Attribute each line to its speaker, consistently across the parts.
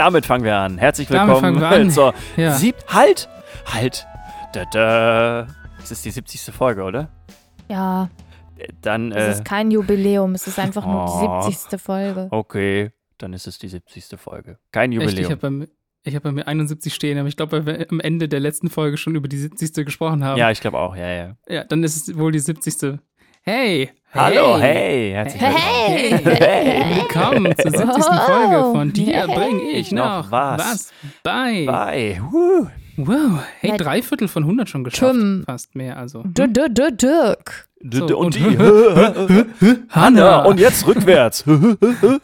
Speaker 1: Damit fangen wir an. Herzlich
Speaker 2: Damit
Speaker 1: willkommen
Speaker 2: fangen wir an.
Speaker 1: zur
Speaker 2: Ja.
Speaker 1: sieb halt halt. Da, da. Das ist die 70. Folge, oder?
Speaker 3: Ja,
Speaker 1: Äh, Dann
Speaker 3: es
Speaker 1: äh,
Speaker 3: ist kein Jubiläum, es ist einfach nur
Speaker 1: Oh.
Speaker 3: die 70. Folge.
Speaker 1: okay, dann ist es die 70. Folge. Kein
Speaker 2: Echt, ich
Speaker 1: Jubiläum.
Speaker 2: habe bei, hab bei mir 71 stehen, aber ich glaube, weil wir am Ende der letzten Folge schon über die 70. gesprochen haben.
Speaker 1: ja, ich glaube auch. Ja, ja.
Speaker 2: Ja, dann ist es wohl die 70. Hey!
Speaker 1: Hallo,
Speaker 2: hey!
Speaker 1: hey, herzlich
Speaker 3: Hey.
Speaker 1: willkommen. Hey.
Speaker 2: Willkommen zur 70.
Speaker 3: Wow.
Speaker 2: Folge von dir
Speaker 3: Hey.
Speaker 2: bring ich
Speaker 1: Noch
Speaker 2: noch,
Speaker 1: was.
Speaker 2: bei.
Speaker 1: Bye. Woo.
Speaker 2: Wow, hey, drei Viertel von 100 schon geschafft.
Speaker 3: Tim.
Speaker 2: Fast mehr, also.
Speaker 3: D -d -d Dirk.
Speaker 2: So,
Speaker 1: und,
Speaker 2: und-
Speaker 1: die. Hanna. Und jetzt rückwärts.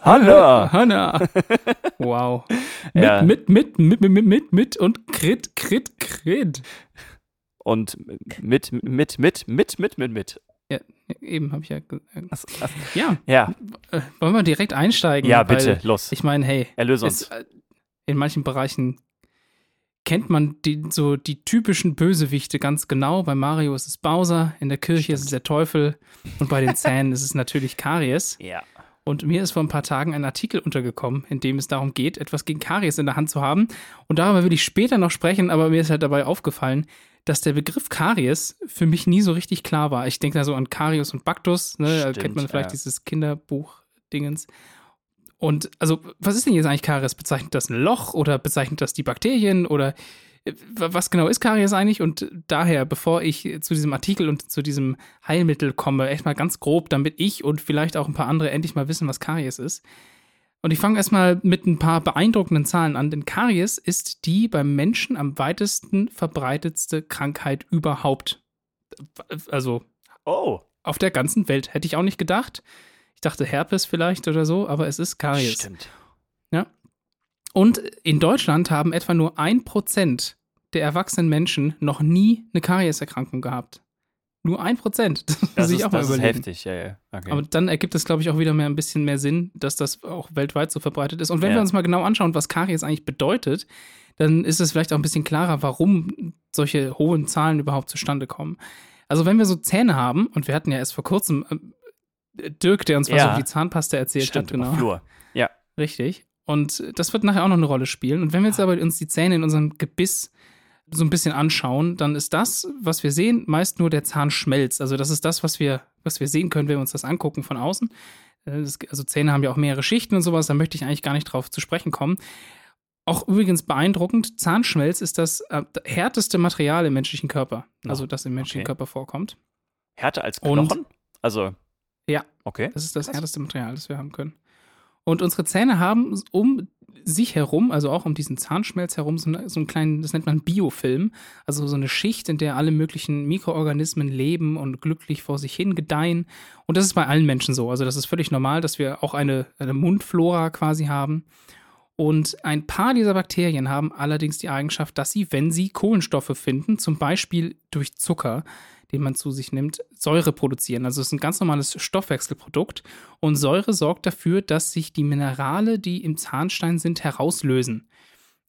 Speaker 1: Hanna.
Speaker 2: Hanna. Wow. Mit,
Speaker 1: Ja.
Speaker 2: mit, mit, mit, mit, mit, mit, mit und Krit, Krit, Krit.
Speaker 1: Und mit, mit, mit, mit, mit, mit, mit.
Speaker 2: Eben habe ich ja. äh,
Speaker 1: Ach, ach.
Speaker 2: Ja,
Speaker 1: Ja,
Speaker 2: äh, wollen wir direkt einsteigen?
Speaker 1: ja, bitte, los.
Speaker 2: Ich meine, hey,
Speaker 1: Erlöse
Speaker 2: es,
Speaker 1: uns.
Speaker 2: äh, in manchen Bereichen kennt man die, so die typischen Bösewichte ganz genau. Bei Mario ist es Bowser, in der Kirche ist es der Teufel und bei den Zähnen ist es natürlich Karies.
Speaker 1: Ja.
Speaker 2: Und mir ist vor ein paar Tagen ein Artikel untergekommen, in dem es darum geht, etwas gegen Karies in der Hand zu haben. Und darüber will ich später noch sprechen, aber mir ist halt dabei aufgefallen, dass der Begriff Karies für mich nie so richtig klar war. Ich denke da so an Karius und Baktus, ne? da
Speaker 1: Stimmt,
Speaker 2: kennt man vielleicht
Speaker 1: ja.
Speaker 2: dieses Kinderbuch-Dingens. Und also, was ist denn jetzt eigentlich Karies? Bezeichnet das ein Loch oder bezeichnet das die Bakterien oder äh, wa- was genau ist Karies eigentlich? Und daher, bevor ich zu diesem Artikel und zu diesem Heilmittel komme, echt mal ganz grob, damit ich und vielleicht auch ein paar andere endlich mal wissen, was Karies ist. Und ich fange erstmal mit ein paar beeindruckenden Zahlen an, denn Karies ist die beim Menschen am weitesten verbreitetste Krankheit überhaupt. Also
Speaker 1: Oh,
Speaker 2: auf der ganzen Welt. Hätte ich auch nicht gedacht. Ich dachte Herpes vielleicht oder so, aber es ist Karies.
Speaker 1: stimmt.
Speaker 2: Und in Deutschland haben etwa nur ein Prozent der erwachsenen Menschen noch nie eine Karieserkrankung gehabt. Nur ein Prozent. Das, muss
Speaker 1: Das,
Speaker 2: ich
Speaker 1: ist,
Speaker 2: auch mal
Speaker 1: das ist
Speaker 2: überlegen.
Speaker 1: heftig, ja, ja. Okay.
Speaker 2: Aber dann ergibt es, glaube ich, auch wieder mehr ein bisschen mehr Sinn, dass das auch weltweit so verbreitet ist. Und wenn
Speaker 1: Ja.
Speaker 2: wir uns mal genau anschauen, was Karies eigentlich bedeutet, dann ist es vielleicht auch ein bisschen klarer, warum solche hohen Zahlen überhaupt zustande kommen. Also wenn wir so Zähne haben, und wir hatten ja erst vor kurzem äh, Dirk, der uns was
Speaker 1: Ja.
Speaker 2: über die Zahnpasta erzählt
Speaker 1: stimmt,
Speaker 2: hat, genau.
Speaker 1: Flur. Ja.
Speaker 2: Richtig. Und das wird nachher auch noch eine Rolle spielen. Und wenn wir jetzt aber uns die Zähne in unserem Gebiss so ein bisschen anschauen, dann ist das, was wir sehen, meist nur der Zahnschmelz. Also das ist das, was wir, was wir sehen können, wenn wir uns das angucken von außen. Äh, Das, also Zähne haben ja auch mehrere Schichten und sowas, da möchte ich eigentlich gar nicht drauf zu sprechen kommen. Auch übrigens beeindruckend, Zahnschmelz ist das äh, härteste Material im menschlichen Körper. Also
Speaker 1: Oh,
Speaker 2: das im menschlichen
Speaker 1: okay.
Speaker 2: Körper vorkommt.
Speaker 1: Härter als
Speaker 2: Und-
Speaker 1: Knochen? also.
Speaker 2: Ja.
Speaker 1: Okay.
Speaker 2: Das ist das
Speaker 1: Krass.
Speaker 2: härteste Material, das wir haben können. Und unsere Zähne haben um sich herum, also auch um diesen Zahnschmelz herum, so, eine, so einen kleinen, das nennt man Biofilm, also so eine Schicht, in der alle möglichen Mikroorganismen leben und glücklich vor sich hin gedeihen. Und das ist bei allen Menschen so. Also das ist völlig normal, dass wir auch eine, eine Mundflora quasi haben. Und ein paar dieser Bakterien haben allerdings die Eigenschaft, dass sie, wenn sie Kohlenstoffe finden, zum Beispiel durch Zucker, den man zu sich nimmt, Säure produzieren. Also es ist ein ganz normales Stoffwechselprodukt. Und Säure sorgt dafür, dass sich die Minerale, die im Zahnstein sind, herauslösen.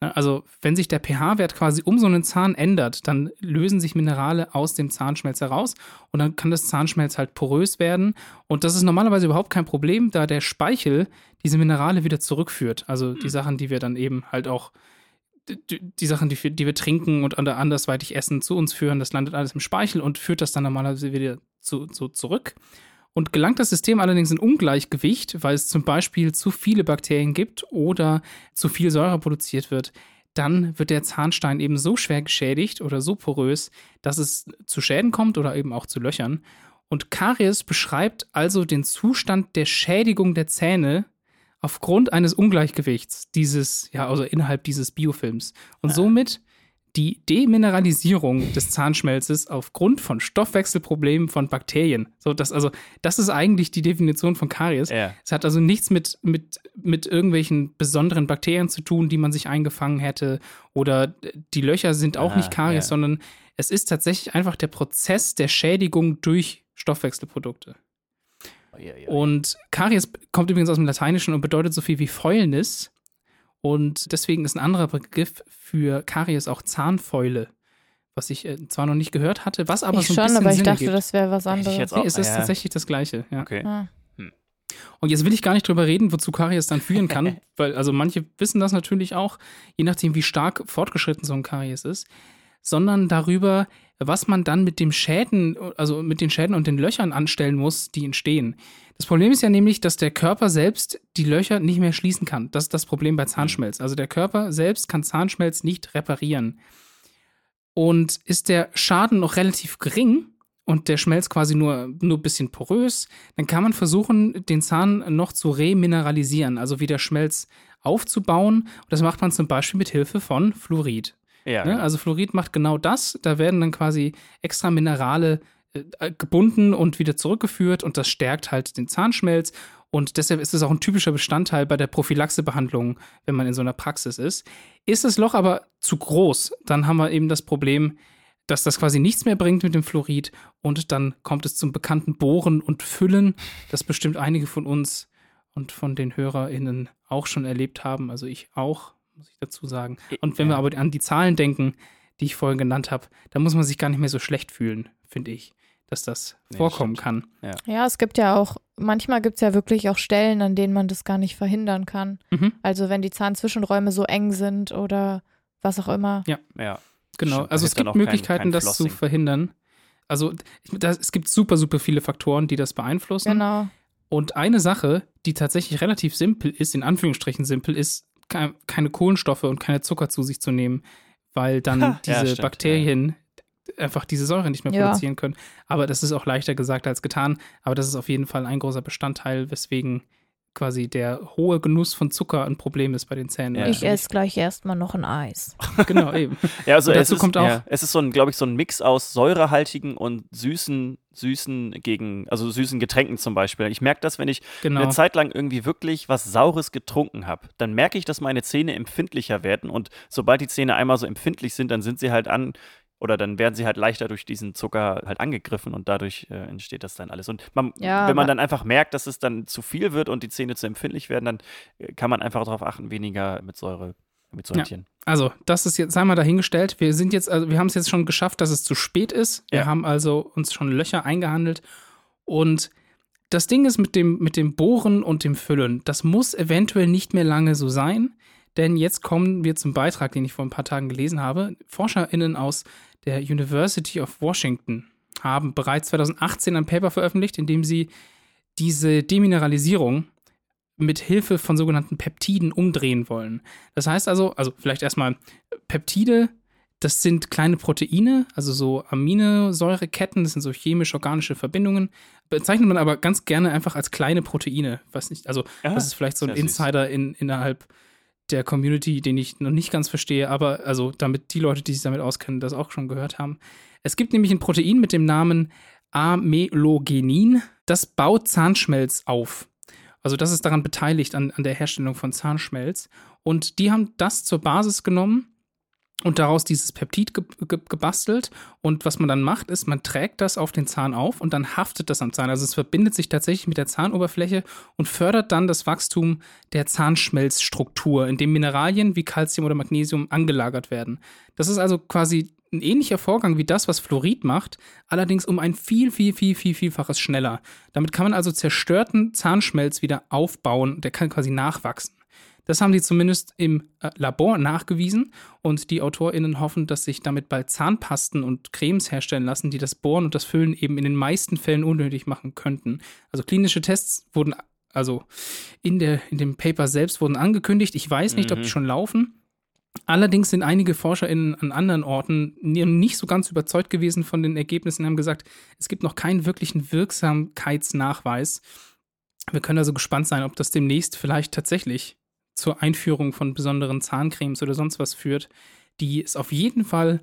Speaker 2: Ja, Also wenn sich der pH-Wert quasi um so einen Zahn ändert, dann lösen sich Minerale aus dem Zahnschmelz heraus und dann kann das Zahnschmelz halt porös werden. Und das ist normalerweise überhaupt kein Problem, da der Speichel diese Minerale wieder zurückführt. Also die Sachen, die wir dann eben halt auch die, Sachen, die wir, die wir trinken und ander- andersweitig essen, zu uns führen, das landet alles im Speichel und führt das dann normalerweise wieder zu, so zurück. Und gelangt das System allerdings in Ungleichgewicht, weil es zum Beispiel zu viele Bakterien gibt oder zu viel Säure produziert wird, dann wird der Zahnstein eben so schwer geschädigt oder so porös, dass es zu Schäden kommt oder eben auch zu Löchern. Und Karies beschreibt also den Zustand der Schädigung der Zähne aufgrund eines Ungleichgewichts dieses, ja, also innerhalb dieses Biofilms. Und somit die Demineralisierung des Zahnschmelzes aufgrund von Stoffwechselproblemen von Bakterien. So, das, also, das ist eigentlich die Definition von Karies.
Speaker 1: Ja.
Speaker 2: Es hat also nichts mit, mit, mit irgendwelchen besonderen Bakterien zu tun, die man sich eingefangen hätte. Oder die Löcher sind auch
Speaker 1: Ah,
Speaker 2: nicht Karies,
Speaker 1: ja.
Speaker 2: sondern es ist tatsächlich einfach der Prozess der Schädigung durch Stoffwechselprodukte.
Speaker 1: Ja.
Speaker 2: Und Karies kommt übrigens aus dem Lateinischen und bedeutet so viel wie Fäulnis. Und deswegen ist ein anderer Begriff für Karies auch Zahnfäule, was ich äh, zwar noch nicht gehört hatte, was aber
Speaker 3: ich
Speaker 2: so ein
Speaker 3: schon,
Speaker 2: bisschen
Speaker 3: aber ich
Speaker 2: Sinn
Speaker 3: dachte,
Speaker 2: ergibt.
Speaker 3: das wäre was anderes.
Speaker 2: Nee, es ist
Speaker 1: ja.
Speaker 2: tatsächlich das Gleiche. Ja.
Speaker 1: Okay.
Speaker 3: Ah.
Speaker 2: Und jetzt will ich gar nicht drüber reden, wozu Karies dann führen kann, weil also manche wissen das natürlich auch, je nachdem, wie stark fortgeschritten so ein Karies ist, sondern darüber, was man dann mit dem Schäden, also mit den Schäden und den Löchern anstellen muss, die entstehen. Das Problem ist ja nämlich, dass der Körper selbst die Löcher nicht mehr schließen kann. Das ist das Problem bei Zahnschmelz. Also der Körper selbst kann Zahnschmelz nicht reparieren. Und ist der Schaden noch relativ gering und der Schmelz quasi nur, nur ein bisschen porös, dann kann man versuchen, den Zahn noch zu remineralisieren, also wieder Schmelz aufzubauen. Und das macht man zum Beispiel mit Hilfe von Fluorid.
Speaker 1: Ja,
Speaker 2: Ne?
Speaker 1: genau.
Speaker 2: Also Fluorid macht genau das. Da werden dann quasi extra Minerale äh, gebunden und wieder zurückgeführt und das stärkt halt den Zahnschmelz. Und deshalb ist es auch ein typischer Bestandteil bei der Prophylaxebehandlung, wenn man in so einer Praxis ist. Ist das Loch aber zu groß, dann haben wir eben das Problem, dass das quasi nichts mehr bringt mit dem Fluorid und dann kommt es zum bekannten Bohren und Füllen, das bestimmt einige von uns und von den HörerInnen auch schon erlebt haben. Also ich auch, muss ich dazu sagen. Und wenn wir
Speaker 1: Ja.
Speaker 2: aber an die Zahlen denken, die ich vorhin genannt habe, dann muss man sich gar nicht mehr so schlecht fühlen, finde ich, dass das
Speaker 1: Nee,
Speaker 2: vorkommen
Speaker 1: stimmt.
Speaker 2: kann.
Speaker 3: Ja, es gibt ja auch, manchmal gibt es ja wirklich auch Stellen, an denen man das gar nicht verhindern kann.
Speaker 2: Mhm.
Speaker 3: Also wenn die Zahnzwischenräume so eng sind oder was auch immer.
Speaker 1: ja.
Speaker 2: Genau,
Speaker 1: Stimmt, da
Speaker 2: also es gibt
Speaker 1: auch kein-
Speaker 2: Möglichkeiten,
Speaker 1: kein
Speaker 2: das zu verhindern. Also das, es gibt super, super viele Faktoren, die das beeinflussen.
Speaker 3: Genau.
Speaker 2: Und eine Sache, die tatsächlich relativ simpel ist, in Anführungsstrichen simpel, ist, keine Kohlenstoffe und keine Zucker zu sich zu nehmen, weil dann
Speaker 1: Ha, ja,
Speaker 2: diese
Speaker 1: stimmt,
Speaker 2: Bakterien einfach diese Säure nicht mehr
Speaker 3: Ja.
Speaker 2: produzieren können. Aber das ist auch leichter gesagt als getan. Aber das ist auf jeden Fall ein großer Bestandteil, weswegen quasi der hohe Genuss von Zucker ein Problem ist bei den Zähnen.
Speaker 1: Ja.
Speaker 3: Ich esse gleich erstmal noch ein Eis.
Speaker 2: Genau, eben.
Speaker 1: Ja, also
Speaker 2: Und
Speaker 1: es
Speaker 2: dazu
Speaker 1: ist,
Speaker 2: kommt auch-
Speaker 1: Ja, es ist so ein, glaube ich, so ein Mix aus säurehaltigen und süßen, süßen gegen, also süßen Getränken zum Beispiel. Ich merke das, wenn ich
Speaker 2: Genau.
Speaker 1: eine Zeit lang irgendwie wirklich was Saures getrunken habe, dann merke ich, dass meine Zähne empfindlicher werden und sobald die Zähne einmal so empfindlich sind, dann sind sie halt an oder dann werden sie halt leichter durch diesen Zucker halt angegriffen und dadurch äh, entsteht das dann alles. Und man,
Speaker 3: Ja,
Speaker 1: wenn man dann einfach merkt, dass es dann zu viel wird und die Zähne zu empfindlich werden, dann äh, kann man einfach darauf achten, weniger mit Säure, mit Säurchen.
Speaker 2: Also, das ist jetzt, sei mal dahingestellt. Wir sind jetzt, also wir haben es jetzt schon geschafft, dass es zu spät ist. Wir
Speaker 1: Ja.
Speaker 2: haben also uns schon Löcher eingehandelt. Und das Ding ist mit dem, mit dem Bohren und dem Füllen, das muss eventuell nicht mehr lange so sein. Denn jetzt kommen wir zum Beitrag, den ich vor ein paar Tagen gelesen habe. ForscherInnen aus der University of Washington haben bereits 2018 ein Paper veröffentlicht, in dem sie diese Demineralisierung mit Hilfe von sogenannten Peptiden umdrehen wollen. Das heißt also, also vielleicht erstmal Peptide, das sind kleine Proteine, also so Aminosäureketten, das sind so chemisch-organische Verbindungen, bezeichnet man aber ganz gerne einfach als kleine Proteine. Was nicht, also
Speaker 1: Ah,
Speaker 2: das ist vielleicht so ein. Insider in, innerhalb der Community, den ich noch nicht ganz verstehe, aber also damit die Leute, die sich damit auskennen, das auch schon gehört haben. Es gibt nämlich ein Protein mit dem Namen Amelogenin, das baut Zahnschmelz auf. Also das ist daran beteiligt an, an der Herstellung von Zahnschmelz. Und die haben das zur Basis genommen und daraus dieses Peptid ge ge gebastelt. Und was man dann macht, ist, man trägt das auf den Zahn auf und dann haftet das am Zahn. Also es verbindet sich tatsächlich mit der Zahnoberfläche und fördert dann das Wachstum der Zahnschmelzstruktur, in dem Mineralien wie Calcium oder Magnesium angelagert werden. Das ist also quasi ein ähnlicher Vorgang wie das, was Fluorid macht, allerdings um ein viel, viel, viel, viel, vielfaches schneller. Damit kann man also zerstörten Zahnschmelz wieder aufbauen. Der kann quasi nachwachsen. Das haben sie zumindest im äh, Labor nachgewiesen und die AutorInnen hoffen, dass sich damit bald Zahnpasten und Cremes herstellen lassen, die das Bohren und das Füllen eben in den meisten Fällen unnötig machen könnten. Also klinische Tests wurden, also in, der, in dem Paper selbst wurden angekündigt. Ich weiß nicht, ob die schon laufen. Allerdings sind einige ForscherInnen an anderen Orten nicht so ganz überzeugt gewesen von den Ergebnissen, haben gesagt, es gibt noch keinen wirklichen Wirksamkeitsnachweis. Wir können also gespannt sein, ob das demnächst vielleicht tatsächlich zur Einführung von besonderen Zahncremes oder sonst was führt, die es auf jeden Fall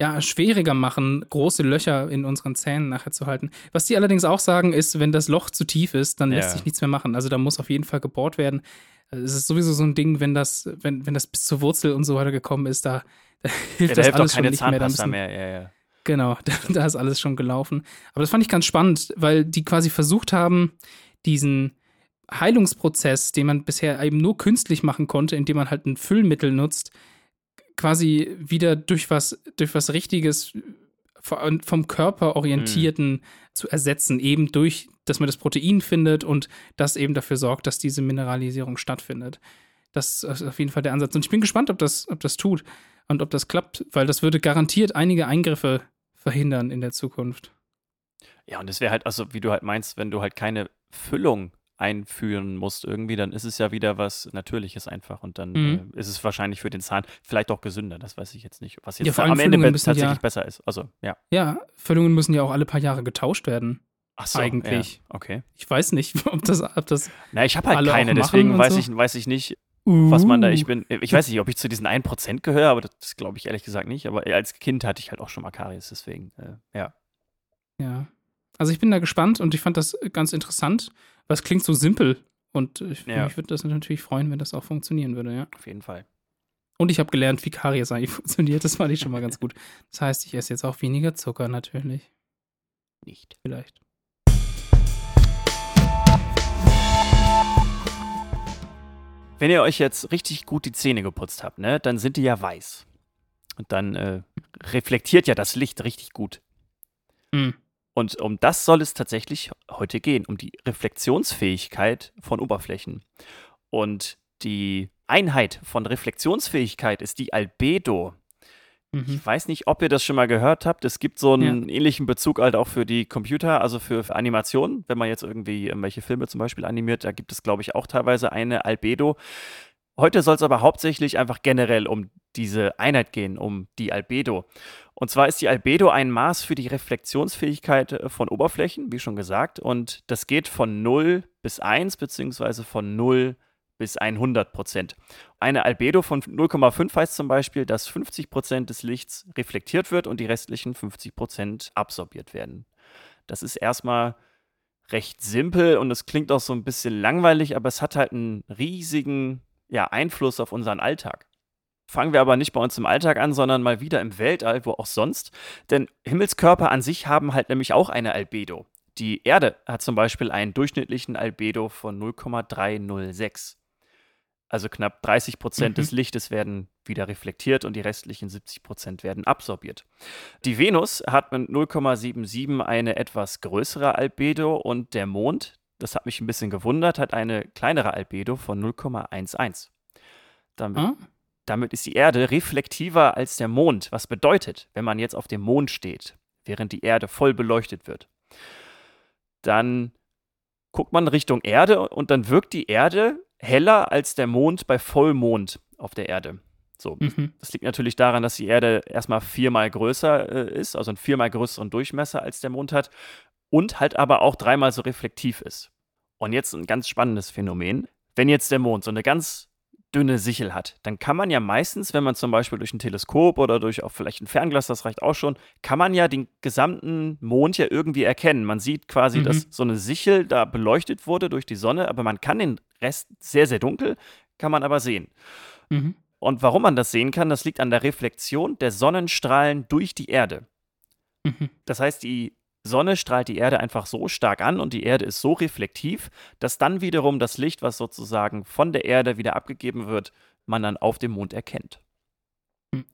Speaker 2: ja, schwieriger machen, große Löcher in unseren Zähnen nachher zu halten. Was die allerdings auch sagen, ist, wenn das Loch zu tief ist, dann lässt
Speaker 1: Ja.
Speaker 2: sich nichts mehr machen. Also da muss auf jeden Fall gebohrt werden. Also Es ist sowieso so ein Ding, wenn das, wenn, wenn das bis zur Wurzel und so weiter gekommen ist, da, da hilft
Speaker 1: Ja, da
Speaker 2: das
Speaker 1: hilft
Speaker 2: alles schon nicht mehr. Da
Speaker 1: Zahnpasta
Speaker 2: müssen,
Speaker 1: mehr. Ja.
Speaker 2: Genau, da, da ist alles schon gelaufen. Aber das fand ich ganz spannend, weil die quasi versucht haben, diesen Heilungsprozess, den man bisher eben nur künstlich machen konnte, indem man halt ein Füllmittel nutzt, quasi wieder durch was, durch was Richtiges, vom Körper orientierten zu ersetzen, eben durch dass man das Protein findet und das eben dafür sorgt, dass diese Mineralisierung stattfindet. Das ist auf jeden Fall der Ansatz. Und ich bin gespannt, ob das, ob das tut und ob das klappt, weil das würde garantiert einige Eingriffe verhindern in der Zukunft.
Speaker 1: Ja, und es wäre halt, also wie du halt meinst, wenn du halt keine Füllung einführen musst irgendwie, dann ist es ja wieder was Natürliches einfach und dann
Speaker 2: Mhm.
Speaker 1: äh, ist es wahrscheinlich für den Zahn vielleicht auch gesünder, das weiß ich jetzt nicht, was
Speaker 2: Ja,
Speaker 1: jetzt
Speaker 2: allem
Speaker 1: am Ende be- tatsächlich
Speaker 2: ja-
Speaker 1: besser ist. Also, ja.
Speaker 2: Ja, Füllungen müssen ja auch alle paar Jahre getauscht werden.
Speaker 1: Ach so,
Speaker 2: Eigentlich.
Speaker 1: Ja, okay.
Speaker 2: Ich weiß nicht, ob das, ob das
Speaker 1: Na, ich habe halt keine, deswegen weiß,
Speaker 2: so?
Speaker 1: ich, weiß ich nicht, was man da, ich
Speaker 2: Uh.
Speaker 1: bin, ich weiß nicht, ob ich zu diesen 1% gehöre, aber das glaube ich ehrlich gesagt nicht, aber als Kind hatte ich halt auch schon mal Karies, deswegen, äh, ja.
Speaker 2: Ja. Also ich bin da gespannt und ich fand das ganz interessant, weil es klingt so simpel. Und ich,
Speaker 1: Ja.
Speaker 2: mich würde das natürlich freuen, wenn das auch funktionieren würde, ja.
Speaker 1: Auf jeden Fall.
Speaker 2: Und ich habe gelernt, wie Karies eigentlich funktioniert. Das fand ich schon mal ganz gut. Das heißt, ich esse jetzt auch weniger Zucker natürlich.
Speaker 1: Nicht.
Speaker 2: Vielleicht.
Speaker 1: Wenn ihr euch jetzt richtig gut die Zähne geputzt habt, ne, dann sind die ja weiß. Und dann äh, reflektiert ja das Licht richtig gut.
Speaker 2: Mhm.
Speaker 1: Und um das soll es tatsächlich heute gehen, um die Reflexionsfähigkeit von Oberflächen. Und die Einheit von Reflexionsfähigkeit ist die Albedo.
Speaker 2: Mhm.
Speaker 1: Ich weiß nicht, ob ihr das schon mal gehört habt. Es gibt so einen ähnlichen Bezug halt auch für die Computer, also für, für Animationen. Wenn man jetzt irgendwie irgendwelche Filme zum Beispiel animiert, da gibt es, glaube ich, auch teilweise eine Albedo. Heute soll es aber hauptsächlich einfach generell um diese Einheit gehen, um die Albedo. Und zwar ist die Albedo ein Maß für die Reflexionsfähigkeit äh, von Oberflächen, wie schon gesagt. Und das geht von 0 bis 1, beziehungsweise von 0 bis 100 Prozent. Eine Albedo von 0,5 heißt zum Beispiel, dass 50 Prozent des Lichts reflektiert wird und die restlichen 50 Prozent absorbiert werden. Das ist erstmal recht simpel und es klingt auch so ein bisschen langweilig, aber es hat halt einen riesigen ja, Einfluss auf unseren Alltag. Fangen wir aber nicht bei uns im Alltag an, sondern mal wieder im Weltall, wo auch sonst. Denn Himmelskörper an sich haben halt nämlich auch eine Albedo. Die Erde hat zum Beispiel einen durchschnittlichen Albedo von 0,306. Also knapp 30 Prozent
Speaker 2: Mhm.
Speaker 1: des Lichtes werden wieder reflektiert und die restlichen 70 Prozent werden absorbiert. Die Venus hat mit 0,77 eine etwas größere Albedo und der Mond, das hat mich ein bisschen gewundert, hat eine kleinere Albedo von 0,11. Damit,
Speaker 2: Ah?
Speaker 1: damit ist die Erde reflektiver als der Mond, was bedeutet, wenn man jetzt auf dem Mond steht, während die Erde voll beleuchtet wird, dann guckt man Richtung Erde und dann wirkt die Erde heller als der Mond bei Vollmond auf der Erde. So,
Speaker 2: Mhm.
Speaker 1: das liegt natürlich daran, dass die Erde erstmal viermal größer äh, ist, also einen viermal größeren Durchmesser als der Mond hat und halt aber auch dreimal so reflektiv ist. Und jetzt ein ganz spannendes Phänomen. Wenn jetzt der Mond so eine ganz dünne Sichel hat, dann kann man ja meistens, wenn man zum Beispiel durch ein Teleskop oder durch auch vielleicht ein Fernglas, das reicht auch schon, kann man ja den gesamten Mond ja irgendwie erkennen. Man sieht quasi,
Speaker 2: Mhm.
Speaker 1: dass so eine Sichel da beleuchtet wurde durch die Sonne, aber man kann den Rest sehr, sehr dunkel, kann man aber sehen.
Speaker 2: Mhm.
Speaker 1: Und warum man das sehen kann, das liegt an der Reflexion der Sonnenstrahlen durch die Erde.
Speaker 2: Mhm.
Speaker 1: Das heißt, die Sonne strahlt die Erde einfach so stark an und die Erde ist so reflektiv, dass dann wiederum das Licht, was sozusagen von der Erde wieder abgegeben wird, man dann auf dem Mond erkennt.
Speaker 2: Hm.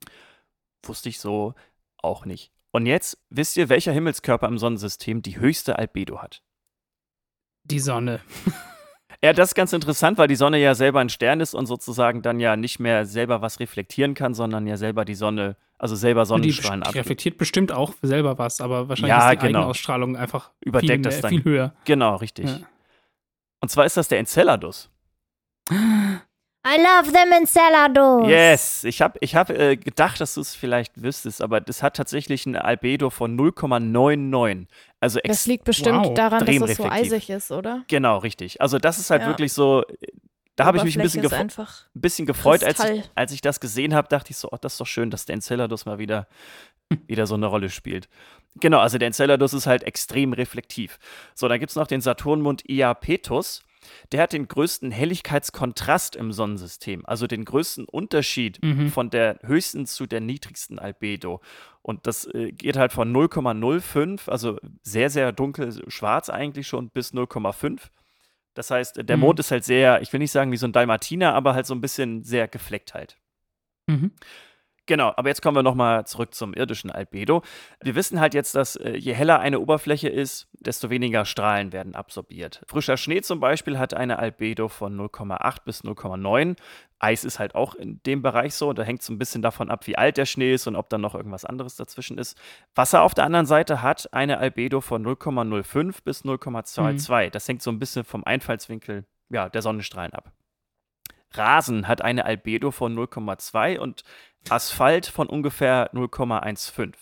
Speaker 1: Wusste ich so auch nicht. Und jetzt wisst ihr, welcher Himmelskörper im Sonnensystem die höchste Albedo hat.
Speaker 2: Die Sonne.
Speaker 1: Ja, das ist ganz interessant, weil die Sonne ja selber ein Stern ist und sozusagen dann ja nicht mehr selber was reflektieren kann, sondern ja selber die Sonne, also selber
Speaker 2: Die,
Speaker 1: Sonnenstrahlen
Speaker 2: die
Speaker 1: abgibt.
Speaker 2: reflektiert bestimmt auch selber was, aber wahrscheinlich
Speaker 1: Ja,
Speaker 2: ist die
Speaker 1: genau.
Speaker 2: Eigenausstrahlung einfach
Speaker 1: Überdeckt
Speaker 2: viel,
Speaker 1: das
Speaker 2: mehr,
Speaker 1: dann.
Speaker 2: viel höher.
Speaker 1: Genau, richtig.
Speaker 2: Ja.
Speaker 1: Und zwar ist das der Enceladus.
Speaker 3: I love them in Salados.
Speaker 1: Yes, ich habe ich hab, äh, gedacht, dass du es vielleicht wüsstest, aber das hat tatsächlich ein Albedo von 0,99. Also
Speaker 3: Das liegt bestimmt
Speaker 2: Wow.
Speaker 3: daran, dass es so
Speaker 1: Extrem
Speaker 3: eisig ist, oder?
Speaker 1: Genau, richtig. Also das ist halt
Speaker 3: Ja.
Speaker 1: wirklich so, da habe ich mich ein bisschen, ein bisschen gefreut, als ich, als ich das gesehen habe, dachte ich so, oh, das ist doch schön, dass der Enceladus mal wieder, wieder so eine Rolle spielt. Genau, also der Enceladus ist halt extrem reflektiv. So, dann gibt es noch den Saturnmond Iapetus. Der hat den größten Helligkeitskontrast im Sonnensystem, also den größten Unterschied
Speaker 2: Mhm.
Speaker 1: von der höchsten zu der niedrigsten Albedo. Und das äh, geht halt von 0,05, also sehr, sehr dunkel, schwarz eigentlich schon, bis 0,5. Das heißt, der
Speaker 2: Mhm.
Speaker 1: Mond ist halt sehr, ich will nicht sagen wie so ein Dalmatiner, aber halt so ein bisschen sehr gefleckt halt.
Speaker 2: Mhm.
Speaker 1: Genau, aber jetzt kommen wir nochmal zurück zum irdischen Albedo. Wir wissen halt jetzt, dass äh, je heller eine Oberfläche ist, desto weniger Strahlen werden absorbiert. Frischer Schnee zum Beispiel hat eine Albedo von 0,8 bis 0,9. Eis ist halt auch in dem Bereich so. Da hängt es ein bisschen davon ab, wie alt der Schnee ist und ob dann noch irgendwas anderes dazwischen ist. Wasser auf der anderen Seite hat eine Albedo von 0,05 bis 0,22. Mhm. Das hängt so ein bisschen vom Einfallswinkel ja, der Sonnenstrahlen ab. Rasen hat eine Albedo von 0,2 und Asphalt von ungefähr 0,15.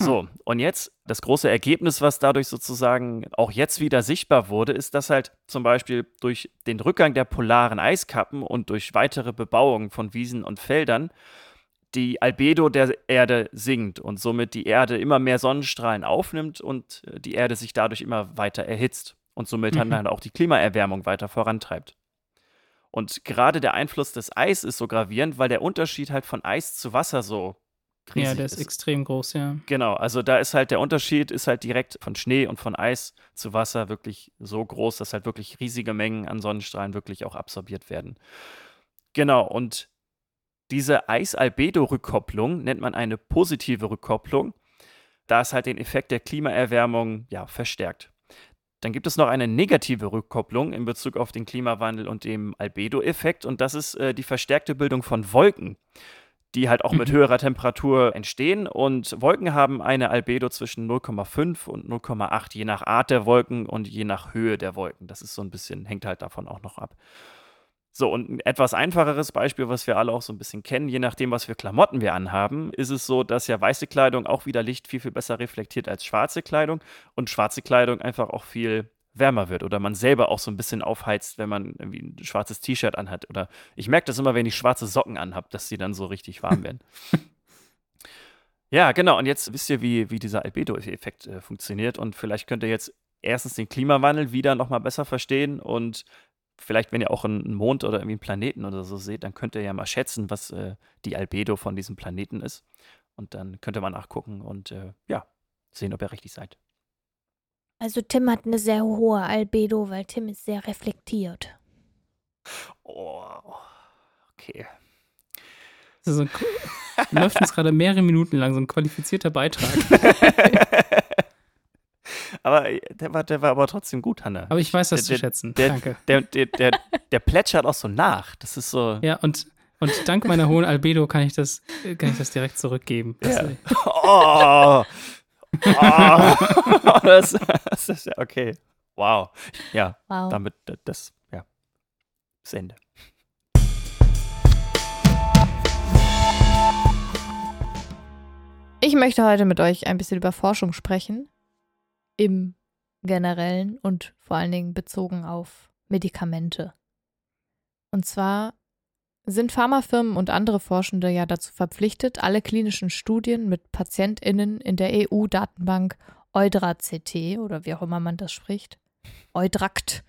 Speaker 1: So, hm. und jetzt das große Ergebnis, was dadurch sozusagen auch jetzt wieder sichtbar wurde, ist, dass halt zum Beispiel durch den Rückgang der polaren Eiskappen und durch weitere Bebauung von Wiesen und Feldern die Albedo der Erde sinkt und somit die Erde immer mehr Sonnenstrahlen aufnimmt und äh, die Erde sich dadurch immer weiter erhitzt und somit mhm. dann auch die Klimaerwärmung weiter vorantreibt. Und gerade der Einfluss des Eis ist so gravierend, weil der Unterschied halt von Eis zu Wasser so riesig
Speaker 2: Ja, der ist,
Speaker 1: ist
Speaker 2: extrem groß, ja.
Speaker 1: Genau, also da ist halt der Unterschied ist halt direkt von Schnee und von Eis zu Wasser wirklich so groß, dass halt wirklich riesige Mengen an Sonnenstrahlen wirklich auch absorbiert werden. Genau, und diese Eis-Albedo-Rückkopplung nennt man eine positive Rückkopplung, da es halt den Effekt der Klimaerwärmung ja, verstärkt. Dann gibt es noch eine negative Rückkopplung in Bezug auf den Klimawandel und den Albedo-Effekt und das ist äh, die verstärkte Bildung von Wolken, die halt auch mhm. mit höherer Temperatur entstehen und Wolken haben eine Albedo zwischen 0,5 und 0,8 je nach Art der Wolken und je nach Höhe der Wolken. Das ist so ein bisschen hängt halt davon auch noch ab. So, und ein etwas einfacheres Beispiel, was wir alle auch so ein bisschen kennen, je nachdem, was für Klamotten wir anhaben, ist es so, dass ja weiße Kleidung auch wieder Licht viel, viel besser reflektiert als schwarze Kleidung und schwarze Kleidung einfach auch viel wärmer wird oder man selber auch so ein bisschen aufheizt, wenn man irgendwie ein schwarzes T-Shirt anhat. Oder ich merke das immer, wenn ich schwarze Socken anhabe, dass sie dann so richtig warm werden. ja, genau. Und jetzt wisst ihr, wie, wie dieser Albedo-Effekt äh, funktioniert. Und vielleicht könnt ihr jetzt erstens den Klimawandel wieder nochmal besser verstehen und vielleicht, wenn ihr auch einen Mond oder irgendwie einen Planeten oder so seht, dann könnt ihr ja mal schätzen, was äh, die Albedo von diesem Planeten ist. Und dann könnt ihr mal nachgucken und äh, ja, sehen, ob ihr richtig seid.
Speaker 3: Also Tim hat eine sehr hohe Albedo, weil Tim ist sehr reflektiert.
Speaker 1: Oh, okay.
Speaker 2: So läuft uns gerade mehrere Minuten lang so ein qualifizierter Beitrag.
Speaker 1: Aber äh, der war, der war aber trotzdem gut, Hanna.
Speaker 2: Aber ich weiß das der, zu schätzen.
Speaker 1: Der,
Speaker 2: Danke.
Speaker 1: Der, der, der, der plätschert auch so nach. Das ist so.
Speaker 2: Ja, und, und dank meiner hohen Albedo kann ich das, kann ich das direkt zurückgeben.
Speaker 1: Ja. Oh. oh. das, das ist ja okay. Wow. Ja, wow. damit, das, ja, das Ende.
Speaker 3: Ich möchte heute mit euch ein bisschen über Forschung sprechen im generellen und vor allen Dingen bezogen auf Medikamente. Und zwar sind Pharmafirmen und andere Forschende ja dazu verpflichtet, alle klinischen Studien mit PatientInnen in der EU-Datenbank EudraCT oder wie auch immer man das spricht, Eudract,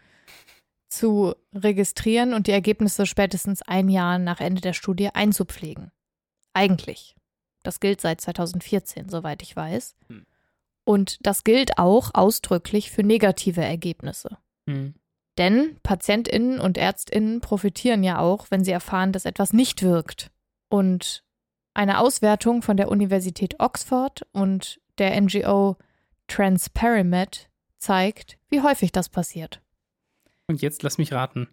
Speaker 3: zu registrieren und die Ergebnisse spätestens ein Jahr nach Ende der Studie einzupflegen. Eigentlich. Das gilt seit 2014, soweit ich weiß. Hm. Und das gilt auch ausdrücklich für negative Ergebnisse. Mhm. Denn Patientinnen und Ärztinnen profitieren ja auch, wenn sie erfahren, dass etwas nicht wirkt. Und eine Auswertung von der Universität Oxford und der NGO Transperimet zeigt, wie häufig das passiert.
Speaker 2: Und jetzt lass mich raten.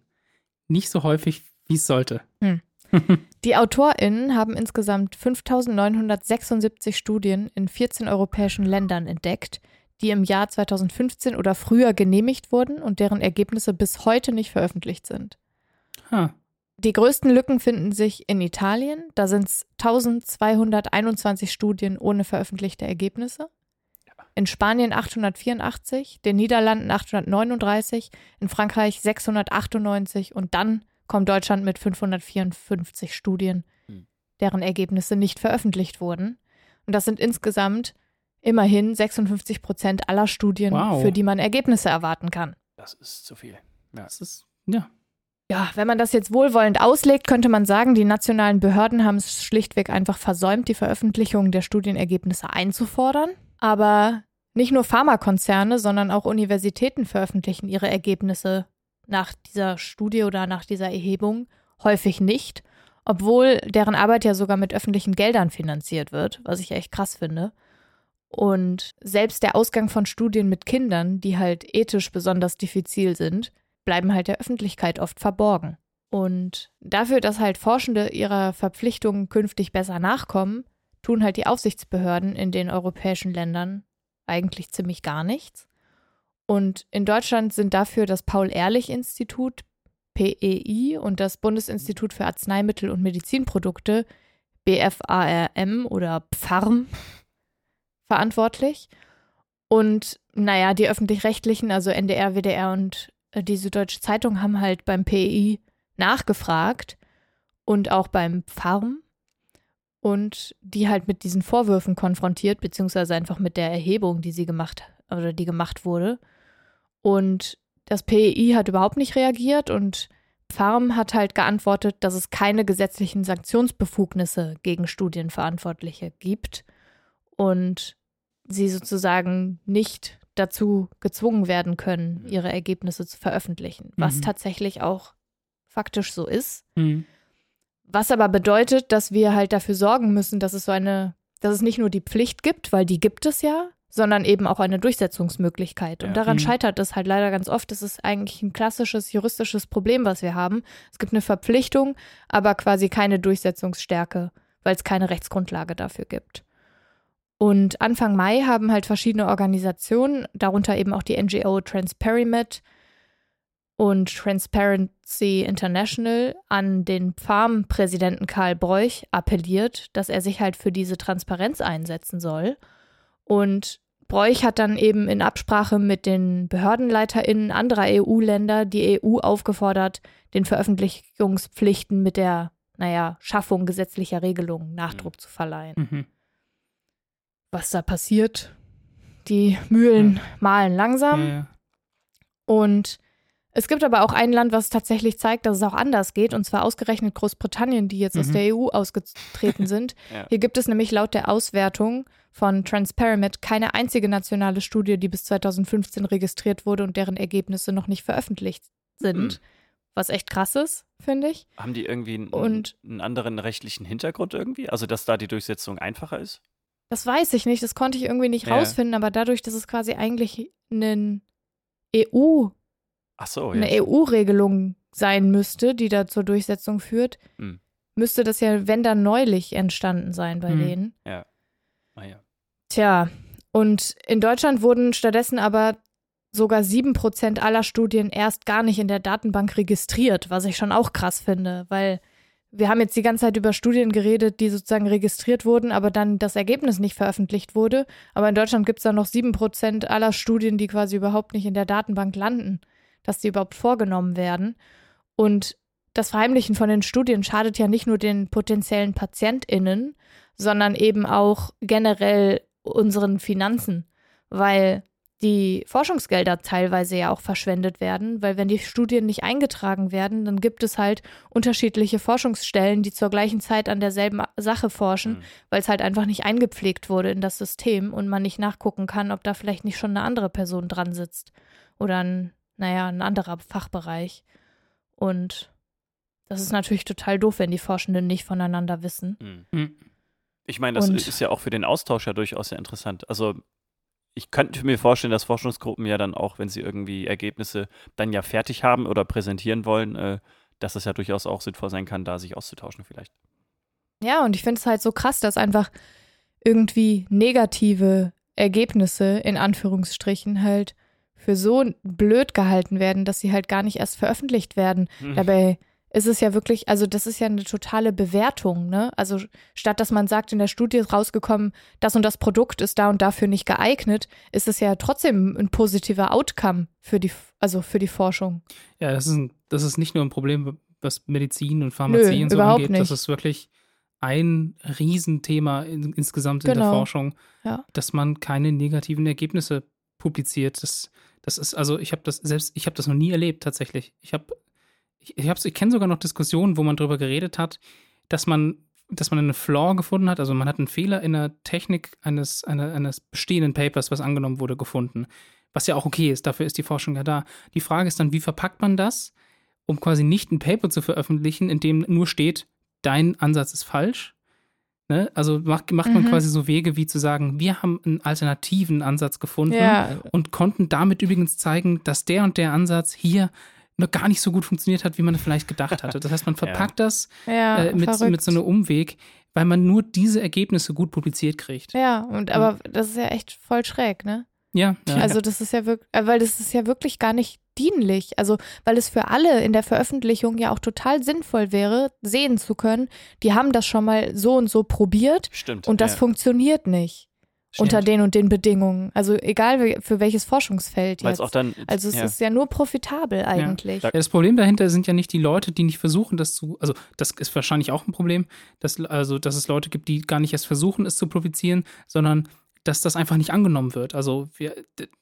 Speaker 2: Nicht so häufig, wie es sollte. Hm.
Speaker 3: Die AutorInnen haben insgesamt 5976 Studien in 14 europäischen Ländern entdeckt, die im Jahr 2015 oder früher genehmigt wurden und deren Ergebnisse bis heute nicht veröffentlicht sind. Huh. Die größten Lücken finden sich in Italien, da sind es 1221 Studien ohne veröffentlichte Ergebnisse. In Spanien 884, den Niederlanden 839, in Frankreich 698 und dann kommt Deutschland mit 554 Studien, hm. deren Ergebnisse nicht veröffentlicht wurden. Und das sind insgesamt immerhin 56 Prozent aller Studien, wow. für die man Ergebnisse erwarten kann.
Speaker 1: Das ist zu viel.
Speaker 2: Ja. Das ist, ja.
Speaker 3: Ja, wenn man das jetzt wohlwollend auslegt, könnte man sagen, die nationalen Behörden haben es schlichtweg einfach versäumt, die Veröffentlichung der Studienergebnisse einzufordern. Aber nicht nur Pharmakonzerne, sondern auch Universitäten veröffentlichen ihre Ergebnisse nach dieser Studie oder nach dieser Erhebung häufig nicht, obwohl deren Arbeit ja sogar mit öffentlichen Geldern finanziert wird, was ich echt krass finde. Und selbst der Ausgang von Studien mit Kindern, die halt ethisch besonders diffizil sind, bleiben halt der Öffentlichkeit oft verborgen. Und dafür, dass halt Forschende ihrer Verpflichtungen künftig besser nachkommen, tun halt die Aufsichtsbehörden in den europäischen Ländern eigentlich ziemlich gar nichts. Und in Deutschland sind dafür das Paul-Ehrlich-Institut, PEI, und das Bundesinstitut für Arzneimittel und Medizinprodukte, BFARM oder PFARM, verantwortlich. Und naja, die öffentlich-rechtlichen, also NDR, WDR und äh, die Süddeutsche Zeitung haben halt beim PEI nachgefragt und auch beim Farm und die halt mit diesen Vorwürfen konfrontiert, beziehungsweise einfach mit der Erhebung, die sie gemacht oder die gemacht wurde. Und das PEI hat überhaupt nicht reagiert und Farm hat halt geantwortet, dass es keine gesetzlichen Sanktionsbefugnisse gegen Studienverantwortliche gibt und sie sozusagen nicht dazu gezwungen werden können, ihre Ergebnisse zu veröffentlichen, was
Speaker 2: Mhm.
Speaker 3: tatsächlich auch faktisch so ist.
Speaker 2: Mhm.
Speaker 3: Was aber bedeutet, dass wir halt dafür sorgen müssen, dass es so eine, dass es nicht nur die Pflicht gibt, weil die gibt es ja, sondern eben auch eine Durchsetzungsmöglichkeit. Und
Speaker 1: Ja.
Speaker 3: daran
Speaker 2: Mhm.
Speaker 3: scheitert es halt leider ganz oft. Das ist eigentlich ein klassisches juristisches Problem, was wir haben. Es gibt eine Verpflichtung, aber quasi keine Durchsetzungsstärke, weil es keine Rechtsgrundlage dafür gibt. Und Anfang Mai haben halt verschiedene Organisationen, darunter eben auch die NGO Transparimet und Transparency International, an den Farm-Präsidenten Karl Broich appelliert, dass er sich halt für diese Transparenz einsetzen soll. Und Broich hat dann eben in Absprache mit den BehördenleiterInnen anderer EU-Länder die EU aufgefordert, den Veröffentlichungspflichten mit der, naja, Schaffung gesetzlicher Regelungen Nachdruck zu verleihen
Speaker 2: Mhm.
Speaker 3: was da passiert. Die Mühlen mahlen langsam.
Speaker 2: Ja, ja.
Speaker 3: Und es gibt aber auch ein Land, was tatsächlich zeigt, dass es auch anders geht, und zwar ausgerechnet Großbritannien, die jetzt aus
Speaker 2: Mhm.
Speaker 3: der EU ausgetreten sind.
Speaker 1: Ja.
Speaker 3: Hier gibt es nämlich laut der Auswertung von Transparent keine einzige nationale Studie, die bis 2015 registriert wurde und deren Ergebnisse noch nicht veröffentlicht sind. Was echt krass ist, finde ich.
Speaker 1: Haben die irgendwie einen,
Speaker 3: Und-
Speaker 1: einen anderen rechtlichen Hintergrund irgendwie? Also, dass da die Durchsetzung einfacher ist?
Speaker 3: Das weiß ich nicht, das konnte ich irgendwie nicht
Speaker 1: Ja.
Speaker 3: rausfinden, aber dadurch, dass es quasi eigentlich einen EU
Speaker 1: Ach so,
Speaker 3: eine
Speaker 1: ja.
Speaker 3: EU-Regelung sein müsste, die da zur Durchsetzung führt,
Speaker 1: Hm.
Speaker 3: müsste das ja, wenn dann neulich entstanden sein bei
Speaker 2: Hm.
Speaker 3: denen.
Speaker 1: Ah, ja.
Speaker 3: Tja, und in Deutschland wurden stattdessen aber sogar 7% aller Studien erst gar nicht in der Datenbank registriert, was ich schon auch krass finde, weil wir haben jetzt die ganze Zeit über Studien geredet, die sozusagen registriert wurden, aber dann das Ergebnis nicht veröffentlicht wurde. Aber in Deutschland gibt es dann noch 7% aller Studien, die quasi überhaupt nicht in der Datenbank landen, dass die überhaupt vorgenommen werden. Und das Verheimlichen von den Studien schadet ja nicht nur den potenziellen PatientInnen, sondern eben auch generell unseren Finanzen, weil die Forschungsgelder teilweise ja auch verschwendet werden, weil wenn die Studien nicht eingetragen werden, dann gibt es halt unterschiedliche Forschungsstellen, die zur gleichen Zeit an derselben Sache forschen,
Speaker 1: Hm.
Speaker 3: weil es halt einfach nicht eingepflegt wurde in das System und man nicht nachgucken kann, ob da vielleicht nicht schon eine andere Person dran sitzt oder ein, naja, ein anderer Fachbereich. Und das ist natürlich total doof, wenn die Forschenden nicht voneinander wissen.
Speaker 1: Hm.
Speaker 2: Mhm.
Speaker 1: Ich meine, das
Speaker 3: Und-
Speaker 1: ist ja auch für den Austausch ja durchaus sehr interessant. Also ich könnte mir vorstellen, dass Forschungsgruppen ja dann auch, wenn sie irgendwie Ergebnisse dann ja fertig haben oder präsentieren wollen, äh, dass es ja durchaus auch sinnvoll sein kann, da sich auszutauschen vielleicht.
Speaker 3: Ja, und ich finde es halt so krass, dass einfach irgendwie negative Ergebnisse in Anführungsstrichen halt für so blöd gehalten werden, dass sie halt gar nicht erst veröffentlicht werden.
Speaker 1: Hm.
Speaker 3: Dabei ist es ja wirklich, also das ist ja eine totale Bewertung, ne? Also statt dass man sagt, in der Studie ist rausgekommen, das und das Produkt ist da und dafür nicht geeignet, ist es ja trotzdem ein positiver Outcome für die, also für die Forschung.
Speaker 2: Ja, das ist, ein, das ist nicht nur ein Problem, was Medizin und Pharmazie
Speaker 3: Nö,
Speaker 2: und so
Speaker 3: überhaupt
Speaker 2: angeht. Das
Speaker 3: nicht.
Speaker 2: ist wirklich ein Riesenthema in, insgesamt in der
Speaker 3: Genau.
Speaker 2: Forschung,
Speaker 3: Ja.
Speaker 2: dass man keine negativen Ergebnisse publiziert. Das, das ist, also ich habe das selbst, ich habe das noch nie erlebt tatsächlich. Ich habe, ich, ich, ich kenne sogar noch Diskussionen, wo man darüber geredet hat, dass man, dass man einen Flaw gefunden hat, also man hat einen Fehler in der Technik eines, einer, eines bestehenden Papers, was angenommen wurde, gefunden. Was ja auch okay ist, dafür ist die Forschung ja da. Die Frage ist dann, wie verpackt man das, um quasi nicht ein Paper zu veröffentlichen, in dem nur steht, dein Ansatz ist falsch. Ne? Also macht, macht man
Speaker 3: Mhm.
Speaker 2: quasi so Wege wie zu sagen, wir haben einen alternativen Ansatz gefunden
Speaker 3: Ja,
Speaker 2: und konnten damit übrigens zeigen, dass der und der Ansatz hier noch gar nicht so gut funktioniert hat, wie man vielleicht gedacht hatte. Das heißt, man verpackt das
Speaker 3: ja,
Speaker 2: äh, mit, mit so einem Umweg, weil man nur diese Ergebnisse gut publiziert kriegt.
Speaker 3: Ja, und aber das ist ja echt voll schräg, ne?
Speaker 2: Ja, ja.
Speaker 3: Also das ist ja wirklich, weil das ist ja wirklich gar nicht dienlich. Also weil es für alle in der Veröffentlichung ja auch total sinnvoll wäre, sehen zu können, die haben das schon mal so und so probiert
Speaker 1: Stimmt.
Speaker 3: und das
Speaker 1: ja.
Speaker 3: funktioniert nicht unter
Speaker 2: Stimmt.
Speaker 3: den und den Bedingungen. Also egal für welches Forschungsfeld jetzt.
Speaker 1: es auch dann.
Speaker 3: also es
Speaker 1: ja.
Speaker 3: ist ja nur profitabel eigentlich.
Speaker 2: Ja, das Problem dahinter sind ja nicht die Leute, die nicht versuchen, das zu, also das ist wahrscheinlich auch ein Problem, dass, also, dass es Leute gibt, die gar nicht erst versuchen, es zu publizieren, sondern dass das einfach nicht angenommen wird. Also wir,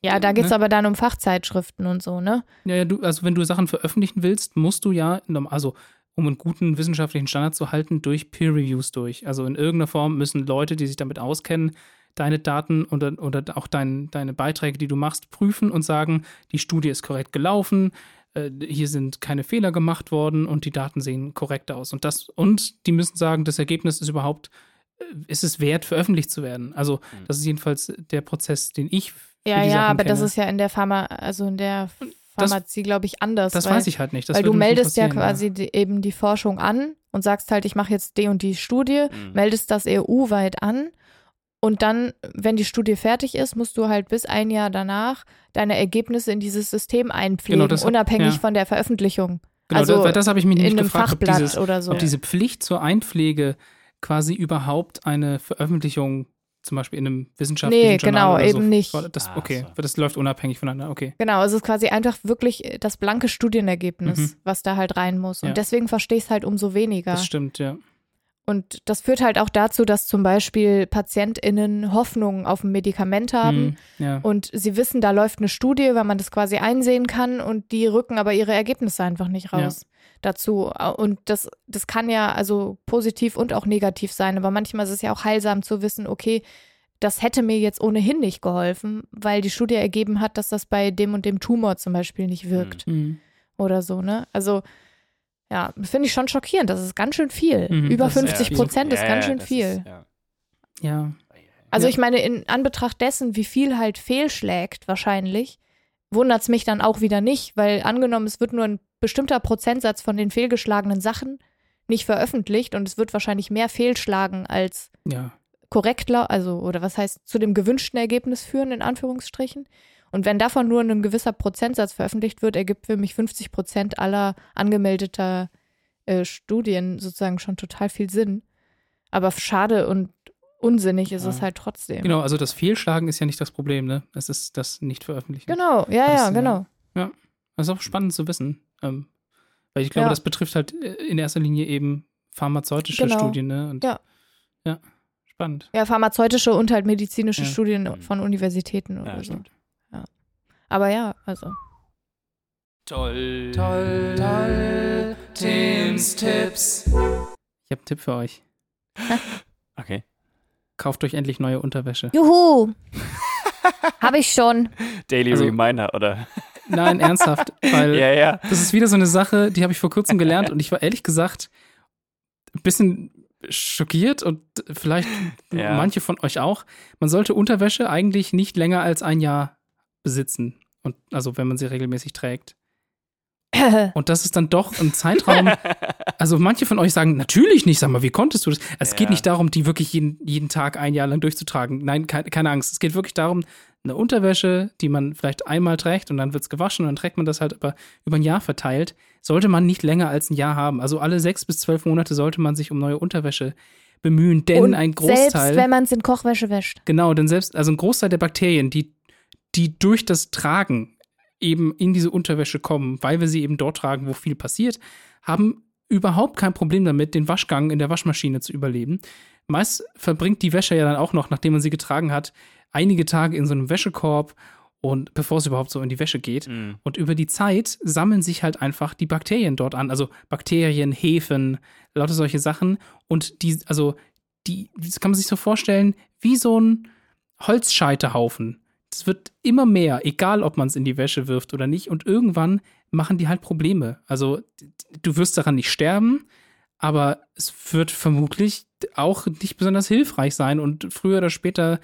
Speaker 3: Ja, da geht es
Speaker 2: ne?
Speaker 3: aber dann um Fachzeitschriften und so, ne?
Speaker 2: Ja, ja, du, also wenn du Sachen veröffentlichen willst, musst du ja, also um einen guten wissenschaftlichen Standard zu halten, durch Peer Reviews durch. Also in irgendeiner Form müssen Leute, die sich damit auskennen, deine Daten oder, oder auch dein, deine Beiträge, die du machst, prüfen und sagen, die Studie ist korrekt gelaufen, äh, hier sind keine Fehler gemacht worden und die Daten sehen korrekt aus. Und das, und die müssen sagen, das Ergebnis ist überhaupt, ist es wert, veröffentlicht zu werden. Also,
Speaker 1: Mhm.
Speaker 2: das ist jedenfalls der Prozess, den ich für
Speaker 3: Ja,
Speaker 2: die
Speaker 3: ja,
Speaker 2: Sachen
Speaker 3: aber das
Speaker 2: kenne.
Speaker 3: ist ja in der Pharma, also in der
Speaker 2: Das-
Speaker 3: Pharmazie, glaube ich, anders.
Speaker 2: Das
Speaker 3: weil,
Speaker 2: weiß ich halt nicht. Das
Speaker 3: weil du meldest ja quasi die, eben die Forschung an und sagst halt, ich mache jetzt die und die Studie,
Speaker 1: Mhm.
Speaker 3: meldest das EU-weit an und dann, wenn die Studie fertig ist, musst du halt bis ein Jahr danach deine Ergebnisse in dieses System einpflegen,
Speaker 2: Genau, das hat-
Speaker 3: unabhängig
Speaker 2: ja.
Speaker 3: von der Veröffentlichung.
Speaker 2: Genau,
Speaker 3: also
Speaker 2: das, weil das habe ich mich
Speaker 3: einem
Speaker 2: gefragt, ob,
Speaker 3: Fachblatt
Speaker 2: dieses,
Speaker 3: oder so.
Speaker 2: ob diese Pflicht zur Einpflege quasi überhaupt eine Veröffentlichung zum Beispiel in einem wissenschaftlichen
Speaker 3: Nee,
Speaker 2: Journal
Speaker 3: genau,
Speaker 2: oder
Speaker 3: eben
Speaker 2: so.
Speaker 3: nicht.
Speaker 2: Das,
Speaker 1: Ah,
Speaker 2: okay, das läuft unabhängig voneinander, okay.
Speaker 3: Genau, es ist quasi einfach wirklich das blanke Studienergebnis,
Speaker 2: Mhm.
Speaker 3: was da halt rein muss. Und
Speaker 2: Ja.
Speaker 3: deswegen verstehe ich es halt umso weniger.
Speaker 2: Das stimmt, ja.
Speaker 3: Und das führt halt auch dazu, dass zum Beispiel PatientInnen Hoffnung auf ein Medikament haben.
Speaker 2: Hm, ja.
Speaker 3: Und sie wissen, da läuft eine Studie, weil man das quasi einsehen kann und die rücken aber ihre Ergebnisse einfach nicht raus dazu. Und das, das kann ja also positiv und auch negativ sein, aber manchmal ist es ja auch heilsam zu wissen, okay, das hätte mir jetzt ohnehin nicht geholfen, weil die Studie ergeben hat, dass das bei dem und dem Tumor zum Beispiel nicht wirkt
Speaker 2: Hm.
Speaker 3: oder so, ne? Also, ja, finde ich schon schockierend. Das ist ganz schön viel.
Speaker 2: Mhm,
Speaker 3: Über
Speaker 2: das ist
Speaker 3: 50
Speaker 2: viel.
Speaker 3: Prozent ist
Speaker 1: Ja,
Speaker 3: ganz
Speaker 1: ja,
Speaker 3: schön viel.
Speaker 1: Ist, ja.
Speaker 2: ja.
Speaker 3: Also
Speaker 2: Ja.
Speaker 3: ich meine, in Anbetracht dessen, wie viel halt fehlschlägt wahrscheinlich, wundert es mich dann auch wieder nicht, weil angenommen, es wird nur ein bestimmter Prozentsatz von den fehlgeschlagenen Sachen nicht veröffentlicht und es wird wahrscheinlich mehr fehlschlagen als
Speaker 2: Ja.
Speaker 3: korrekt, also oder was heißt zu dem gewünschten Ergebnis führen, in Anführungsstrichen. Und wenn davon nur ein gewisser Prozentsatz veröffentlicht wird, ergibt für mich 50 Prozent aller angemeldeter äh, Studien sozusagen schon total viel Sinn. Aber schade und unsinnig ist
Speaker 2: Ja.
Speaker 3: es halt trotzdem.
Speaker 2: Genau, also das Fehlschlagen ist ja nicht das Problem, ne? Es ist das Nicht-Veröffentlichen.
Speaker 3: Genau, ja,
Speaker 2: Das,
Speaker 3: ja,
Speaker 2: äh,
Speaker 3: genau.
Speaker 2: Das ist auch spannend zu wissen. Ähm, weil ich glaube,
Speaker 3: Ja.
Speaker 2: das betrifft halt äh, in erster Linie eben pharmazeutische
Speaker 3: Genau.
Speaker 2: Studien, ne? Und,
Speaker 3: Ja.
Speaker 2: Ja, spannend.
Speaker 3: Ja, pharmazeutische und halt medizinische
Speaker 2: Ja.
Speaker 3: Studien
Speaker 1: Mhm.
Speaker 3: von Universitäten oder
Speaker 1: Ja,
Speaker 3: so.
Speaker 1: stimmt.
Speaker 3: Aber ja, also.
Speaker 1: Toll.
Speaker 2: Toll, toll, Tims Tipps. Ich habe einen Tipp für euch.
Speaker 1: Okay.
Speaker 2: Kauft euch endlich neue Unterwäsche.
Speaker 3: Juhu! Hab ich schon.
Speaker 1: Daily
Speaker 2: Also-
Speaker 1: Reminder, oder?
Speaker 2: Nein, ernsthaft, weil
Speaker 1: ja, ja.
Speaker 2: das ist wieder so eine Sache, die habe ich vor kurzem gelernt und ich war ehrlich gesagt ein bisschen schockiert und vielleicht
Speaker 1: Ja.
Speaker 2: manche von euch auch. Man sollte Unterwäsche eigentlich nicht länger als ein Jahr besitzen. Und also wenn man sie regelmäßig trägt. Und das ist dann doch ein Zeitraum. Also manche von euch sagen, natürlich nicht, sag mal, wie konntest du das? Es
Speaker 1: Ja.
Speaker 2: geht nicht darum, die wirklich jeden, jeden Tag ein Jahr lang durchzutragen. Nein, keine, keine Angst. Es geht wirklich darum, eine Unterwäsche, die man vielleicht einmal trägt und dann wird es gewaschen und dann trägt man das halt über, über ein Jahr verteilt, sollte man nicht länger als ein Jahr haben. Also alle sechs bis zwölf Monate sollte man sich um neue Unterwäsche bemühen, denn
Speaker 3: Und
Speaker 2: ein Großteil.
Speaker 3: Selbst wenn man es in Kochwäsche wäscht.
Speaker 2: Genau, denn selbst, also ein Großteil der Bakterien, die, die durch das Tragen eben in diese Unterwäsche kommen, weil wir sie eben dort tragen, wo viel passiert, haben überhaupt kein Problem damit, den Waschgang in der Waschmaschine zu überleben. Meist verbringt die Wäsche ja dann auch noch, nachdem man sie getragen hat, einige Tage in so einem Wäschekorb und bevor es überhaupt so in die Wäsche geht.
Speaker 1: Mhm.
Speaker 2: Und über die Zeit sammeln sich halt einfach die Bakterien dort an. Also Bakterien, Hefen, lauter solche Sachen. Und die, also, die, das kann man sich so vorstellen, wie so ein Holzscheiterhaufen. Das wird immer mehr, egal ob man es in die Wäsche wirft oder nicht. Und irgendwann machen die halt Probleme. Also, du wirst daran nicht sterben, aber es wird vermutlich auch nicht besonders hilfreich sein und früher oder später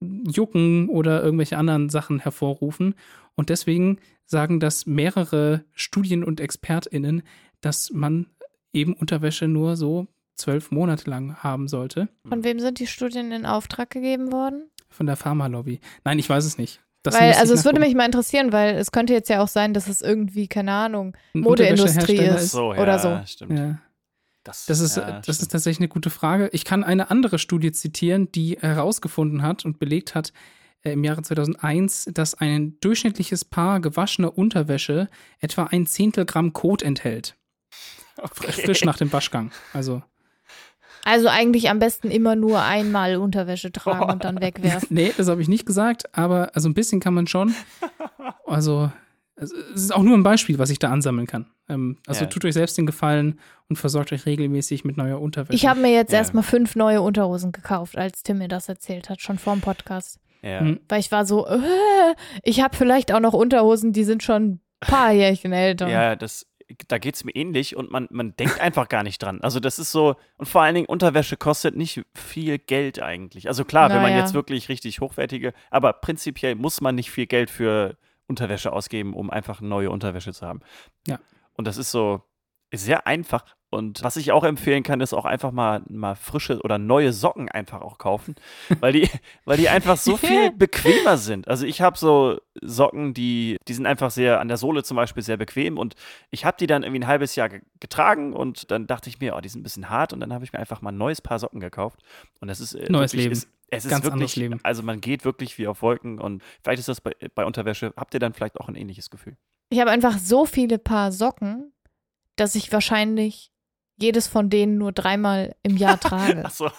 Speaker 2: Jucken oder irgendwelche anderen Sachen hervorrufen. Und deswegen sagen das mehrere Studien und ExpertInnen, dass man eben Unterwäsche nur so zwölf Monate lang haben sollte.
Speaker 3: Von wem sind die Studien in Auftrag gegeben worden?
Speaker 2: Von der Pharmalobby. Nein, ich weiß es nicht. Das
Speaker 3: weil, also es würde mich mal interessieren, weil es könnte jetzt ja auch sein, dass es irgendwie, keine Ahnung,
Speaker 2: Ein
Speaker 3: Modeindustrie ist.
Speaker 1: So, ja,
Speaker 3: oder so.
Speaker 1: stimmt.
Speaker 2: Ja.
Speaker 1: Das,
Speaker 2: Das ist,
Speaker 1: ja,
Speaker 2: das ist
Speaker 1: stimmt.
Speaker 2: tatsächlich eine gute Frage. Ich kann eine andere Studie zitieren, die herausgefunden hat und belegt hat äh, im Jahre 2001, dass ein durchschnittliches Paar gewaschener Unterwäsche etwa ein Zehntel Gramm Kot enthält.
Speaker 1: Okay.
Speaker 2: Frisch nach dem Waschgang. Also,
Speaker 3: Also eigentlich am besten immer nur einmal Unterwäsche tragen und dann wegwerfen.
Speaker 2: nee, das habe ich nicht gesagt, aber also ein bisschen kann man schon. Also, es ist auch nur ein Beispiel, was ich da ansammeln kann. Ähm, also
Speaker 1: Ja.
Speaker 2: tut euch selbst den Gefallen und versorgt euch regelmäßig mit neuer Unterwäsche.
Speaker 3: Ich habe mir jetzt
Speaker 1: Ja.
Speaker 3: erstmal fünf neue Unterhosen gekauft, als Tim mir das erzählt hat, schon vor dem Podcast.
Speaker 1: Ja.
Speaker 2: Hm.
Speaker 3: Weil ich war so, äh, ich habe vielleicht auch noch Unterhosen, die sind schon ein paar Jährchen älter.
Speaker 1: Ja, das, da geht es mir ähnlich und man, man denkt einfach gar nicht dran. Also das ist so, und vor allen Dingen Unterwäsche kostet nicht viel Geld eigentlich. Also klar, wenn man
Speaker 3: Naja.
Speaker 1: jetzt wirklich richtig hochwertige, aber prinzipiell muss man nicht viel Geld für Unterwäsche ausgeben, um einfach neue Unterwäsche zu haben.
Speaker 2: Ja.
Speaker 1: Und das ist so sehr einfach. Und was ich auch empfehlen kann, ist auch einfach mal, mal frische oder neue Socken einfach auch kaufen, weil die, weil die einfach so viel bequemer sind. Also ich habe so Socken, die, die sind einfach sehr, an der Sohle zum Beispiel sehr bequem und ich habe die dann irgendwie ein halbes Jahr ge getragen und dann dachte ich mir, oh, die sind ein bisschen hart und dann habe ich mir einfach mal ein neues Paar Socken gekauft und das ist äh,
Speaker 2: Neues
Speaker 1: wirklich,
Speaker 2: Leben.
Speaker 1: Ist, es ist
Speaker 2: Ganz anderes
Speaker 1: wirklich,
Speaker 2: Leben.
Speaker 1: also man geht wirklich wie auf Wolken und vielleicht ist das bei, bei Unterwäsche, habt ihr dann vielleicht auch ein ähnliches Gefühl?
Speaker 3: Ich habe einfach so viele Paar Socken, dass ich wahrscheinlich jedes von denen nur dreimal im Jahr trage.
Speaker 1: Ach so.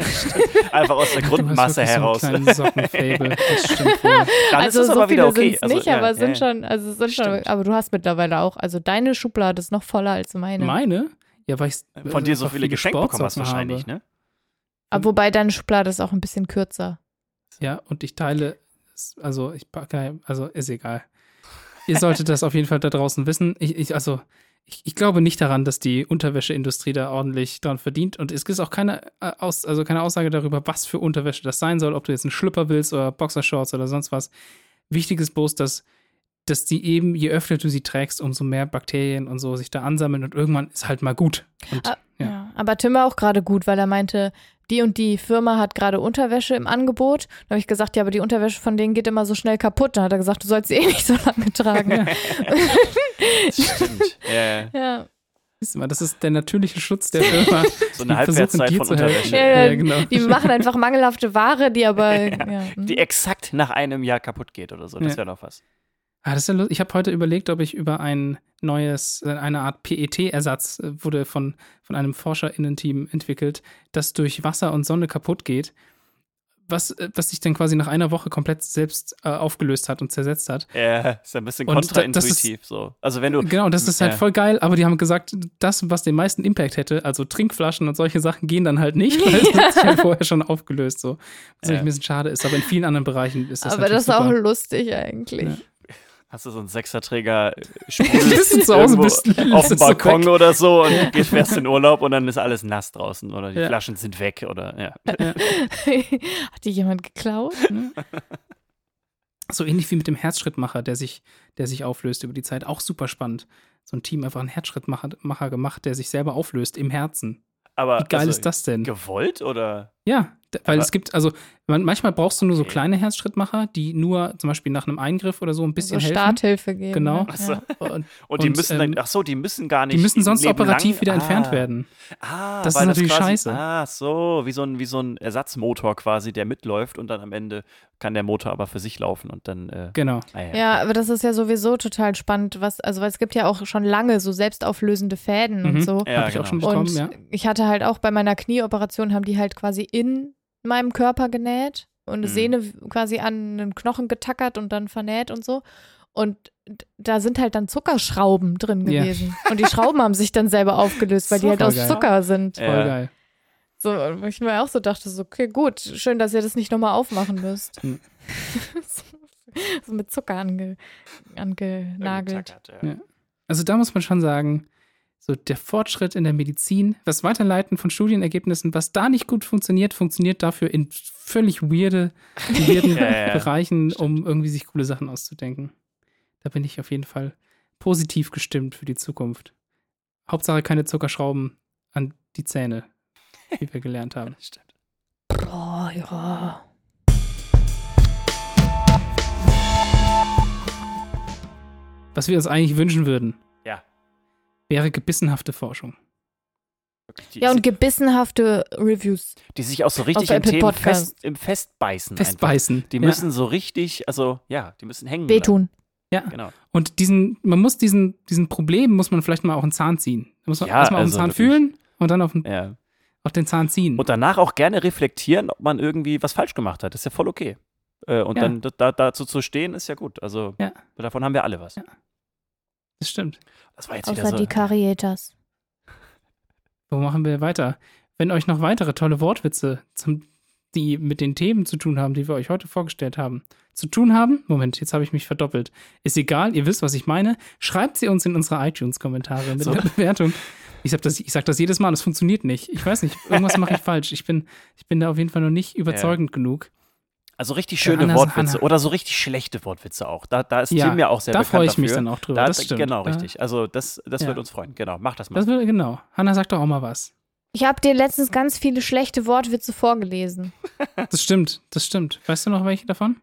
Speaker 1: Stimmt. Einfach aus der Grundmasse heraus.
Speaker 2: So Sockenfable. Das stimmt wohl.
Speaker 1: Dann
Speaker 3: also
Speaker 1: ist es
Speaker 3: so
Speaker 1: aber
Speaker 3: viele
Speaker 1: wieder okay.
Speaker 3: sind es
Speaker 1: Also,
Speaker 3: nicht,
Speaker 1: ja,
Speaker 3: aber es
Speaker 1: ja,
Speaker 3: sind
Speaker 1: ja.
Speaker 3: schon, also es sind schon, aber du hast mittlerweile auch, also deine Schublade ist noch voller als meine.
Speaker 2: Meine? Ja, weil ich
Speaker 1: Von dir so
Speaker 2: einfach
Speaker 1: viele geschenkt bekommen hast wahrscheinlich,
Speaker 2: habe.
Speaker 1: ne?
Speaker 3: aber wobei deine Schublade ist auch ein bisschen kürzer.
Speaker 2: Ja, und ich teile, es- also ich packe, also ist egal. Ihr solltet das auf jeden Fall da draußen wissen. Ich, ich also, ich, ich glaube nicht daran, dass die Unterwäscheindustrie da ordentlich dran verdient. Und es gibt auch keine, äh, Aus, also keine Aussage darüber, was für Unterwäsche das sein soll, ob du jetzt einen Schlüpper willst oder Boxershorts oder sonst was. Wichtig ist bloß, dass, dass die eben, je öfter du sie trägst, umso mehr Bakterien und so sich da ansammeln und irgendwann ist halt mal gut. Und
Speaker 3: Ah,
Speaker 2: ja.
Speaker 3: Ja. Aber Tim war auch gerade gut, weil er meinte, die und die Firma hat gerade Unterwäsche im Angebot. Da habe ich gesagt, ja, aber die Unterwäsche von denen geht immer so schnell kaputt. Da hat er gesagt, du sollst sie eh nicht so lange tragen.
Speaker 1: Stimmt. Ja, ja.
Speaker 3: ja.
Speaker 2: Siehst du mal, das ist der natürliche Schutz der Firma.
Speaker 1: So eine Halbwertszeit von. Unterwäsche.
Speaker 3: Ja, ja,
Speaker 2: genau.
Speaker 3: Die machen einfach mangelhafte Ware, die aber. ja. hm.
Speaker 1: Die exakt nach einem Jahr kaputt geht oder so. Das
Speaker 2: Ja.
Speaker 1: wäre doch was.
Speaker 2: Ah, das ist ja lustig. Ich habe heute überlegt, ob ich über ein neues, äh, eine Art PET-Ersatz äh, wurde von, von einem ForscherInnen-Team entwickelt, das durch Wasser und Sonne kaputt geht, was, äh, was sich dann quasi nach einer Woche komplett selbst äh, aufgelöst hat und zersetzt hat.
Speaker 1: Ja, ist ein bisschen kontraintuitiv so. Also wenn du.
Speaker 2: Genau, das ist halt
Speaker 1: Ja.
Speaker 2: voll geil, aber die haben gesagt, das, was den meisten Impact hätte, also Trinkflaschen und solche Sachen, gehen dann halt nicht, weil es hat sich halt vorher schon aufgelöst. So. Was
Speaker 1: Ja.
Speaker 2: ein bisschen schade ist, aber in vielen anderen Bereichen ist das
Speaker 3: aber das ist auch lustig eigentlich.
Speaker 2: Ja.
Speaker 1: Hast du so einen Sechserträger äh,
Speaker 2: Bist
Speaker 1: Sprudel
Speaker 2: zu Hause, bist,
Speaker 1: auf dem
Speaker 2: so
Speaker 1: Balkon
Speaker 2: weg.
Speaker 1: oder so und gehst fährst in Urlaub und dann ist alles nass draußen oder die
Speaker 2: Ja.
Speaker 1: Flaschen sind weg oder ja.
Speaker 3: Hat die jemand geklaut?
Speaker 2: So ähnlich wie mit dem Herzschrittmacher, der sich, der sich auflöst über die Zeit. Auch super spannend. So ein Team einfach einen Herzschrittmacher Macher gemacht, der sich selber auflöst im Herzen.
Speaker 1: Aber
Speaker 2: Wie geil
Speaker 1: also,
Speaker 2: ist das denn?
Speaker 1: Gewollt oder?
Speaker 2: Ja, weil
Speaker 1: Aber-
Speaker 2: es gibt, also manchmal brauchst du nur so kleine Herzschrittmacher, die nur zum Beispiel nach einem Eingriff oder so ein bisschen
Speaker 3: so
Speaker 2: helfen.
Speaker 3: Starthilfe geben.
Speaker 2: Genau.
Speaker 3: ne?
Speaker 1: Ach so.
Speaker 3: Ja.
Speaker 2: Und
Speaker 1: Und die
Speaker 2: Und,
Speaker 1: müssen dann,
Speaker 2: ähm,
Speaker 1: ach so, die müssen gar nicht.
Speaker 2: die müssen sonst operativ wieder entfernt
Speaker 1: ah.
Speaker 2: werden.
Speaker 1: Ah,
Speaker 2: Das
Speaker 1: weil
Speaker 2: ist natürlich
Speaker 1: quasi,
Speaker 2: scheiße.
Speaker 1: Ah, so, wie so, ein, wie so ein Ersatzmotor quasi, der mitläuft und dann am Ende kann der Motor aber für sich laufen und dann. Äh,
Speaker 2: Genau.
Speaker 1: ah, ja.
Speaker 3: Ja, aber das ist ja sowieso total spannend, was, also weil es gibt ja auch schon lange so selbstauflösende Fäden
Speaker 2: Mhm.
Speaker 3: und so.
Speaker 1: Ja,
Speaker 2: Habe ich
Speaker 1: genau.
Speaker 2: auch schon bekommen,
Speaker 3: Und
Speaker 2: ja.
Speaker 3: ich hatte halt auch bei meiner Knieoperation, haben die halt quasi in meinem Körper genäht und eine
Speaker 1: Mhm.
Speaker 3: Sehne quasi an einen Knochen getackert und dann vernäht und so. Und da sind halt dann Zuckerschrauben drin
Speaker 2: Ja.
Speaker 3: gewesen. Und die Schrauben haben sich dann selber aufgelöst, weil die halt aus
Speaker 2: Supergeil.
Speaker 3: Zucker sind.
Speaker 1: Ja.
Speaker 2: Voll geil.
Speaker 3: So, wo ich mir auch so dachte, so, okay, gut, schön, dass ihr das nicht nochmal aufmachen müsst.
Speaker 2: Hm.
Speaker 3: so mit Zucker ange, angenagelt.
Speaker 1: Ja.
Speaker 2: Ja. Also da muss man schon sagen, So der Fortschritt in der Medizin, das Weiterleiten von Studienergebnissen, was da nicht gut funktioniert, funktioniert dafür in völlig weirde, weirden
Speaker 1: Ja.
Speaker 2: Bereichen, um irgendwie sich coole Sachen auszudenken. Da bin ich auf jeden Fall positiv gestimmt für die Zukunft. Hauptsache keine Zuckerschrauben an die Zähne, wie wir gelernt haben.
Speaker 3: Oh, ja.
Speaker 2: Was wir uns eigentlich wünschen würden. Wäre gebissenhafte Forschung.
Speaker 3: Ja, und gebissenhafte Reviews.
Speaker 1: die sich auch so richtig
Speaker 3: Apple
Speaker 1: Themen fest, im Festbeißen. einfach.
Speaker 2: Festbeißen.
Speaker 1: Die
Speaker 2: Ja.
Speaker 1: müssen so richtig, also ja, die müssen hängen. bleiben.
Speaker 3: Wehtun.
Speaker 2: Ja.
Speaker 1: Genau.
Speaker 2: Und diesen, man muss diesen, diesen Problem, muss man vielleicht mal auch einen Zahn ziehen. Da muss man
Speaker 1: Ja,
Speaker 2: erstmal auf den
Speaker 1: also
Speaker 2: Zahn
Speaker 1: wirklich.
Speaker 2: fühlen und dann auf den,
Speaker 1: Ja.
Speaker 2: auf den Zahn ziehen.
Speaker 1: Und danach auch gerne reflektieren, ob man irgendwie was falsch gemacht hat. Das ist ja voll okay. Äh, und
Speaker 2: Ja.
Speaker 1: dann da, dazu zu stehen, ist ja gut. Also
Speaker 2: Ja.
Speaker 1: davon haben wir alle was.
Speaker 2: Ja. Das stimmt.
Speaker 1: Das war jetzt wieder
Speaker 3: Außer
Speaker 1: so.
Speaker 3: die Karietas.
Speaker 2: Wo machen wir weiter? Wenn euch noch weitere tolle Wortwitze, zum, die mit den Themen zu tun haben, die wir euch heute vorgestellt haben, zu tun haben, Moment, jetzt habe ich mich verdoppelt. Ist egal, ihr wisst, was ich meine. Schreibt sie uns in unsere iTunes-Kommentare mit
Speaker 1: So.
Speaker 2: einer Bewertung. Ich sage das, ich sag das jedes Mal, das funktioniert nicht. Ich weiß nicht, irgendwas mache ich falsch. Ich bin, ich bin da auf jeden Fall noch nicht überzeugend genug.
Speaker 1: Also richtig schöne
Speaker 2: Hanna-
Speaker 1: Wortwitze
Speaker 2: Hanna-
Speaker 1: oder so richtig schlechte Wortwitze auch. Da, da ist
Speaker 2: Ja,
Speaker 1: Tim ja auch sehr
Speaker 2: da
Speaker 1: bekannt
Speaker 2: freue ich mich
Speaker 1: dafür.
Speaker 2: dann auch drüber.
Speaker 1: Da,
Speaker 2: das stimmt.
Speaker 1: Genau,
Speaker 2: Da-
Speaker 1: richtig. Also das, das
Speaker 2: Ja.
Speaker 1: wird uns freuen. Genau, mach das mal.
Speaker 2: Das will, genau. Hanna sagt doch auch mal was.
Speaker 3: Ich habe dir letztens ganz viele schlechte Wortwitze vorgelesen.
Speaker 2: Das stimmt, das stimmt. Weißt du noch welche davon?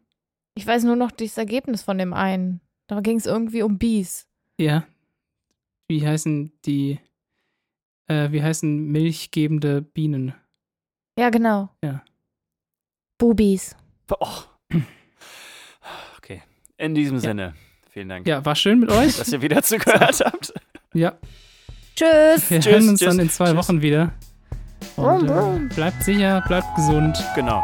Speaker 3: Ich weiß nur noch das Ergebnis von dem einen. Da ging es irgendwie um Bies.
Speaker 2: Ja. Wie heißen die, äh, wie heißen milchgebende Bienen?
Speaker 3: Ja, genau.
Speaker 2: Ja.
Speaker 3: Bubis.
Speaker 1: Oh. Okay. In diesem Sinne, vielen Dank,
Speaker 2: Ja, war schön mit euch.
Speaker 1: dass ihr wieder zugehört habt.
Speaker 2: Ja,
Speaker 3: Tschüss.
Speaker 2: wir
Speaker 1: Tschüss,
Speaker 2: hören uns
Speaker 1: tschüss,
Speaker 2: dann in zwei
Speaker 1: tschüss.
Speaker 2: Wochen wieder. Und äh, bleibt sicher, bleibt gesund.
Speaker 1: Genau.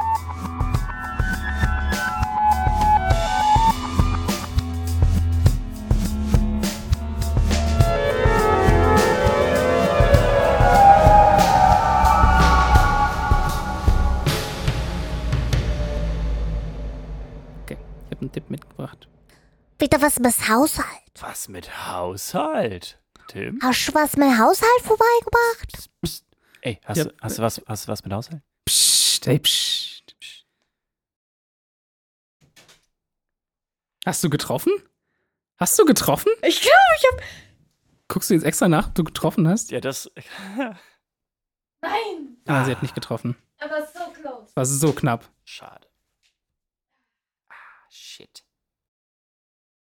Speaker 4: Wieder was mit Haushalt.
Speaker 1: Was mit Haushalt? Tim?
Speaker 4: Hast du was mit Haushalt vorbeigebracht?
Speaker 1: Psst. Ey, hast,
Speaker 2: Ja.
Speaker 1: du, hast, du was, hast du was mit Haushalt?
Speaker 2: Psst, ey, psst. psst. Hast du getroffen? Hast du getroffen?
Speaker 3: Ich glaube, ich habe.
Speaker 2: Guckst du jetzt extra nach, ob du getroffen hast?
Speaker 1: Ja, das.
Speaker 3: Nein,
Speaker 2: Ah, sie hat nicht getroffen.
Speaker 3: aber so close.
Speaker 2: War so knapp.
Speaker 1: Schade. Ah, shit.